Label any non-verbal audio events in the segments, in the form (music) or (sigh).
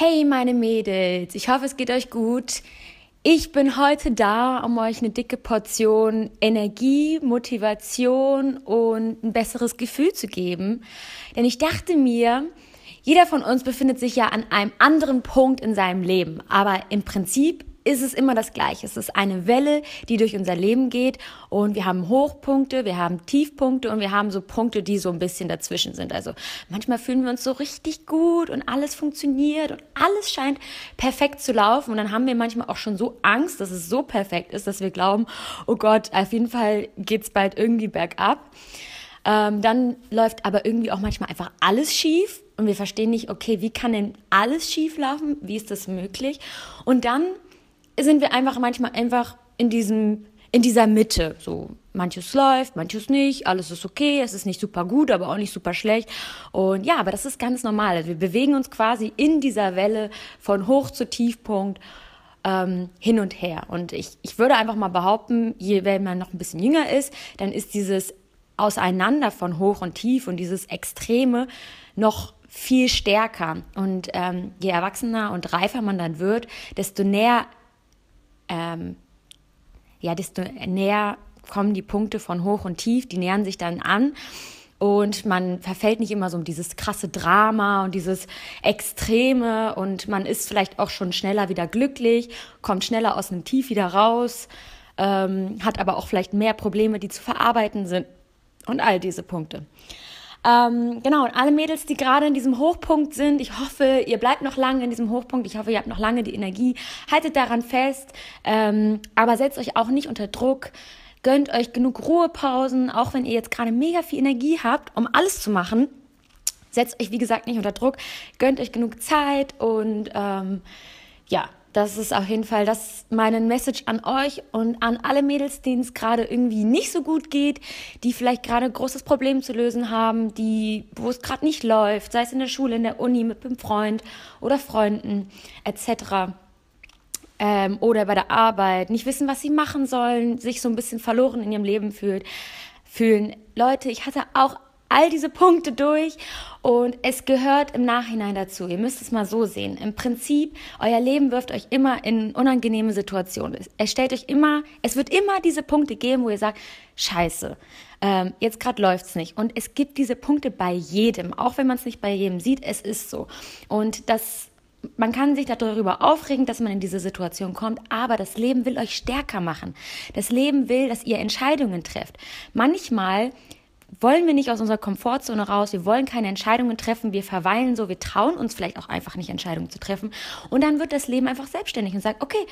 Hey meine Mädels, ich hoffe es geht euch gut. Ich bin heute da, um euch eine dicke Portion Energie, Motivation und ein besseres Gefühl zu geben. Denn ich dachte mir, jeder von uns befindet sich ja an einem anderen Punkt in seinem Leben. Aber im Prinzip ist es immer das Gleiche. Es ist eine Welle, die durch unser Leben geht und wir haben Hochpunkte, wir haben Tiefpunkte und wir haben so Punkte, die so ein bisschen dazwischen sind. Also manchmal fühlen wir uns so richtig gut und alles funktioniert und alles scheint perfekt zu laufen und dann haben wir manchmal auch schon so Angst, dass es so perfekt ist, dass wir glauben, oh Gott, auf jeden Fall geht's bald irgendwie bergab. Ähm, dann läuft aber irgendwie auch manchmal einfach alles schief und wir verstehen nicht, okay, wie kann denn alles schief laufen? Wie ist das möglich? Und dann sind wir einfach manchmal einfach in diesem, in dieser Mitte. So, manches läuft, manches nicht, alles ist okay, es ist nicht super gut, aber auch nicht super schlecht. Und ja, aber das ist ganz normal. Also wir bewegen uns quasi in dieser Welle von Hoch zu Tiefpunkt ähm, hin und her. Und ich, ich würde einfach mal behaupten, je, wenn man noch ein bisschen jünger ist, dann ist dieses Auseinander von Hoch und Tief und dieses Extreme noch viel stärker. Und ähm, je erwachsener und reifer man dann wird, desto näher ähm, ja, desto näher kommen die Punkte von hoch und tief, die nähern sich dann an. Und man verfällt nicht immer so um dieses krasse Drama und dieses Extreme und man ist vielleicht auch schon schneller wieder glücklich, kommt schneller aus einem Tief wieder raus, ähm, hat aber auch vielleicht mehr Probleme, die zu verarbeiten sind und all diese Punkte. Ähm, genau, und alle Mädels, die gerade in diesem Hochpunkt sind, ich hoffe, ihr bleibt noch lange in diesem Hochpunkt. Ich hoffe, ihr habt noch lange die Energie. Haltet daran fest, ähm, aber setzt euch auch nicht unter Druck. Gönnt euch genug Ruhepausen, auch wenn ihr jetzt gerade mega viel Energie habt, um alles zu machen. Setzt euch, wie gesagt, nicht unter Druck. Gönnt euch genug Zeit und ähm, ja, das ist auf jeden Fall das meine Message an euch und an alle Mädels, denen es gerade irgendwie nicht so gut geht, die vielleicht gerade ein großes Problem zu lösen haben, die wo es gerade nicht läuft, sei es in der Schule, in der Uni mit einem Freund oder Freunden etc. Ähm, oder bei der Arbeit, nicht wissen, was sie machen sollen, sich so ein bisschen verloren in ihrem Leben fühlt, fühlen. Leute, ich hatte auch all diese Punkte durch und es gehört im Nachhinein dazu. Ihr müsst es mal so sehen. Im Prinzip, euer Leben wirft euch immer in unangenehme Situationen. Es stellt euch immer, es wird immer diese Punkte geben, wo ihr sagt, scheiße, ähm, jetzt gerade läuft's nicht. Und es gibt diese Punkte bei jedem, auch wenn man es nicht bei jedem sieht, es ist so. Und das man kann sich darüber aufregen, dass man in diese Situation kommt, aber das Leben will euch stärker machen. Das Leben will, dass ihr Entscheidungen trefft. Manchmal wollen wir nicht aus unserer Komfortzone raus, wir wollen keine Entscheidungen treffen, wir verweilen so, wir trauen uns vielleicht auch einfach nicht Entscheidungen zu treffen und dann wird das Leben einfach selbstständig und sagt, okay,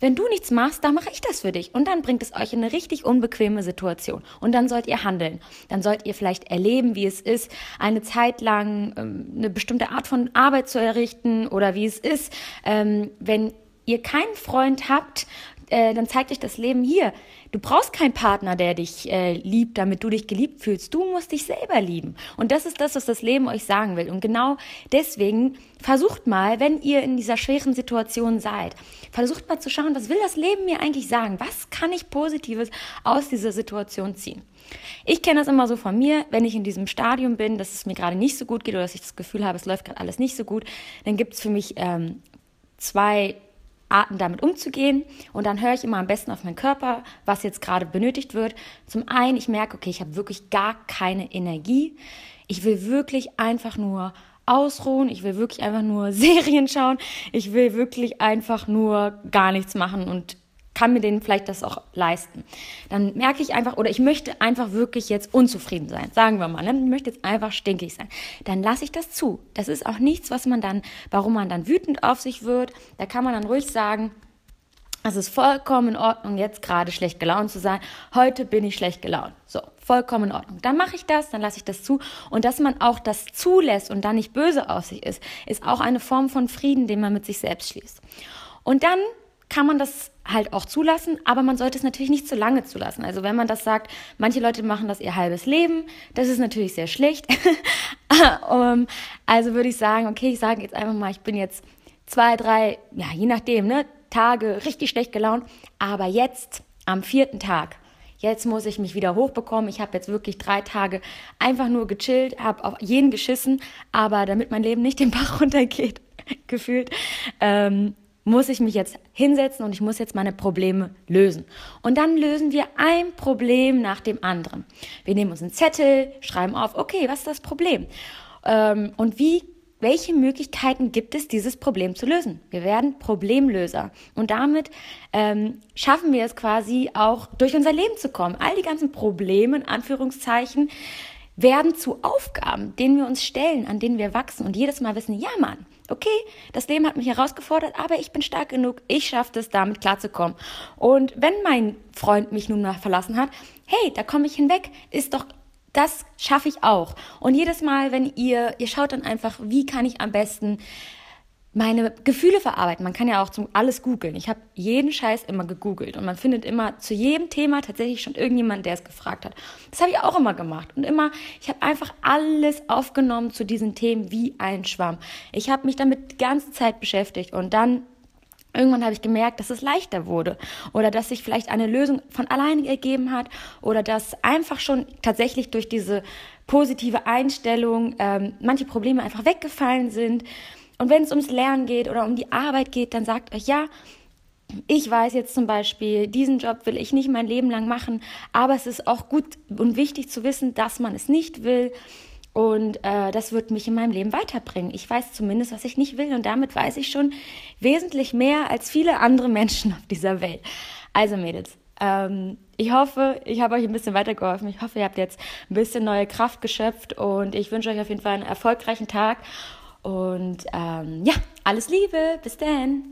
wenn du nichts machst, dann mache ich das für dich. Und dann bringt es euch in eine richtig unbequeme Situation. Und dann sollt ihr handeln. Dann sollt ihr vielleicht erleben, wie es ist, eine Zeit lang ähm, eine bestimmte Art von Arbeit zu errichten oder wie es ist, ähm, wenn ihr keinen Freund habt, äh, dann zeigt euch das Leben hier. Du brauchst keinen Partner, der dich äh, liebt, damit du dich geliebt fühlst. Du musst dich selber lieben. Und das ist das, was das Leben euch sagen will. Und genau deswegen versucht mal, wenn ihr in dieser schweren Situation seid, versucht mal zu schauen, was will das Leben mir eigentlich sagen? Was kann ich Positives aus dieser Situation ziehen? Ich kenne das immer so von mir, wenn ich in diesem Stadium bin, dass es mir gerade nicht so gut geht oder dass ich das Gefühl habe, es läuft gerade alles nicht so gut, dann gibt es für mich ähm, zwei Arten damit umzugehen. Und dann höre ich immer am besten auf meinen Körper, was jetzt gerade benötigt wird. Zum einen, ich merke, okay, ich habe wirklich gar keine Energie. Ich will wirklich einfach nur ausruhen. Ich will wirklich einfach nur (laughs) Serien schauen. Ich will wirklich einfach nur gar nichts machen und kann mir den vielleicht das auch leisten. Dann merke ich einfach, oder ich möchte einfach wirklich jetzt unzufrieden sein, sagen wir mal, ne? ich möchte jetzt einfach stinkig sein. Dann lasse ich das zu. Das ist auch nichts, was man dann, warum man dann wütend auf sich wird. Da kann man dann ruhig sagen, es ist vollkommen in Ordnung, jetzt gerade schlecht gelaunt zu sein. Heute bin ich schlecht gelaunt. So, vollkommen in Ordnung. Dann mache ich das, dann lasse ich das zu. Und dass man auch das zulässt und dann nicht böse auf sich ist, ist auch eine Form von Frieden, den man mit sich selbst schließt. Und dann kann man das halt auch zulassen, aber man sollte es natürlich nicht zu lange zulassen. Also wenn man das sagt, manche Leute machen das ihr halbes Leben, das ist natürlich sehr schlecht. um, (laughs) also würde ich sagen, okay, ich sage jetzt einfach mal, ich bin jetzt zwei, drei, ja, je nachdem, ne, Tage richtig schlecht gelaunt, aber jetzt am vierten Tag, jetzt muss ich mich wieder hochbekommen. Ich habe jetzt wirklich drei Tage einfach nur gechillt, habe auf jeden geschissen, aber damit mein Leben nicht den Bach (laughs) runtergeht, gefühlt, ähm, muss ich mich jetzt hinsetzen und ich muss jetzt meine Probleme lösen. Und dann lösen wir ein Problem nach dem anderen. Wir nehmen uns einen Zettel, schreiben auf, okay, was ist das Problem? Ähm, und wie welche Möglichkeiten gibt es, dieses Problem zu lösen? Wir werden Problemlöser. Und damit ähm, schaffen wir es quasi auch, durch unser Leben zu kommen. All die ganzen Probleme, in Anführungszeichen, werden zu Aufgaben, denen wir uns stellen, an denen wir wachsen und jedes Mal wissen, ja Mann, okay, das Leben hat mich herausgefordert, aber ich bin stark genug, ich schaffe es, damit klarzukommen. Und wenn mein Freund mich nun mal verlassen hat, hey, da komme ich hinweg, ist doch das schaffe ich auch. Und jedes Mal, wenn ihr, ihr schaut dann einfach, wie kann ich am besten meine Gefühle verarbeiten. Man kann ja auch zum alles googeln. Ich habe jeden Scheiß immer gegoogelt und man findet immer zu jedem Thema tatsächlich schon irgendjemand, der es gefragt hat. Das habe ich auch immer gemacht und immer, ich habe einfach alles aufgenommen zu diesen Themen wie ein Schwamm. Ich habe mich damit die ganze Zeit beschäftigt und dann Irgendwann habe ich gemerkt, dass es leichter wurde oder dass sich vielleicht eine Lösung von alleine ergeben hat oder dass einfach schon tatsächlich durch diese positive Einstellung ähm, manche Probleme einfach weggefallen sind. Und wenn es ums Lernen geht oder um die Arbeit geht, dann sagt euch, ja, ich weiß jetzt zum Beispiel, diesen Job will ich nicht mein Leben lang machen, aber es ist auch gut und wichtig zu wissen, dass man es nicht will und äh, das wird mich in meinem Leben weiterbringen. Ich weiß zumindest, was ich nicht will. Und damit weiß ich schon wesentlich mehr als viele andere Menschen (laughs) auf dieser Welt. Also Mädels, ähm, ich hoffe, ich habe euch ein bisschen weitergeholfen. Ich hoffe, ihr habt jetzt ein bisschen neue Kraft geschöpft. Und ich wünsche euch auf jeden Fall einen erfolgreichen Tag. Und ähm, ja, alles Liebe. Bis dann.